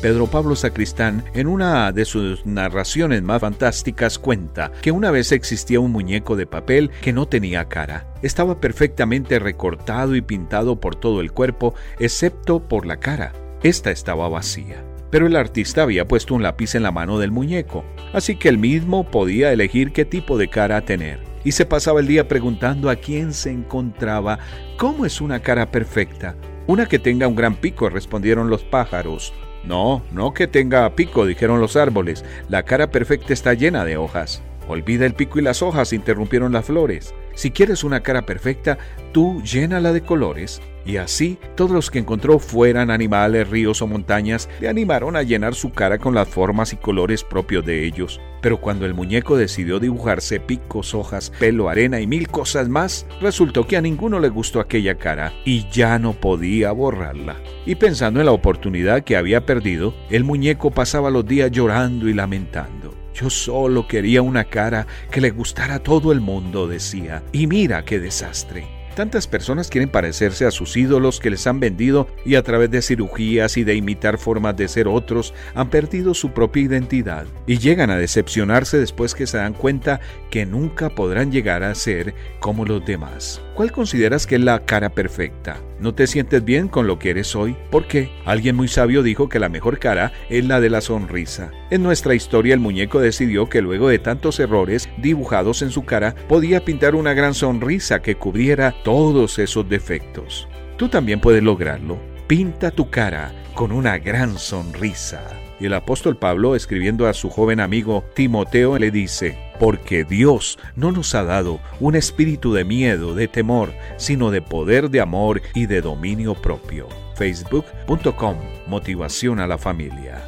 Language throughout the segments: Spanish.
Pedro Pablo Sacristán, en una de sus narraciones más fantásticas, cuenta que una vez existía un muñeco de papel que no tenía cara. Estaba perfectamente recortado y pintado por todo el cuerpo, excepto por la cara. Esta estaba vacía. Pero el artista había puesto un lápiz en la mano del muñeco, así que él mismo podía elegir qué tipo de cara tener. Y se pasaba el día preguntando a quién se encontraba cómo es una cara perfecta. Una que tenga un gran pico, respondieron los pájaros. No, no que tenga pico, dijeron los árboles. La cara perfecta está llena de hojas. Olvida el pico y las hojas, interrumpieron las flores. Si quieres una cara perfecta, tú llénala de colores. Y así, todos los que encontró fueran animales, ríos o montañas, le animaron a llenar su cara con las formas y colores propios de ellos. Pero cuando el muñeco decidió dibujarse picos, hojas, pelo, arena y mil cosas más, resultó que a ninguno le gustó aquella cara y ya no podía borrarla. Y pensando en la oportunidad que había perdido, el muñeco pasaba los días llorando y lamentando. Yo solo quería una cara que le gustara a todo el mundo, decía. Y mira qué desastre. Tantas personas quieren parecerse a sus ídolos que les han vendido y a través de cirugías y de imitar formas de ser otros han perdido su propia identidad y llegan a decepcionarse después que se dan cuenta que nunca podrán llegar a ser como los demás. ¿Cuál consideras que es la cara perfecta? ¿No te sientes bien con lo que eres hoy? ¿Por qué? Alguien muy sabio dijo que la mejor cara es la de la sonrisa. En nuestra historia el muñeco decidió que luego de tantos errores dibujados en su cara podía pintar una gran sonrisa que cubriera todos esos defectos. Tú también puedes lograrlo. Pinta tu cara con una gran sonrisa. Y el apóstol Pablo, escribiendo a su joven amigo Timoteo, le dice, porque Dios no nos ha dado un espíritu de miedo, de temor, sino de poder, de amor y de dominio propio. Facebook.com Motivación a la familia.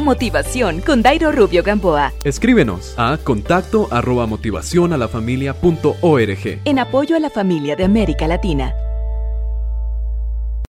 Motivación con Dairo Rubio Gamboa. Escríbenos a contacto arroba motivación a la familia punto org. En apoyo a la familia de América Latina.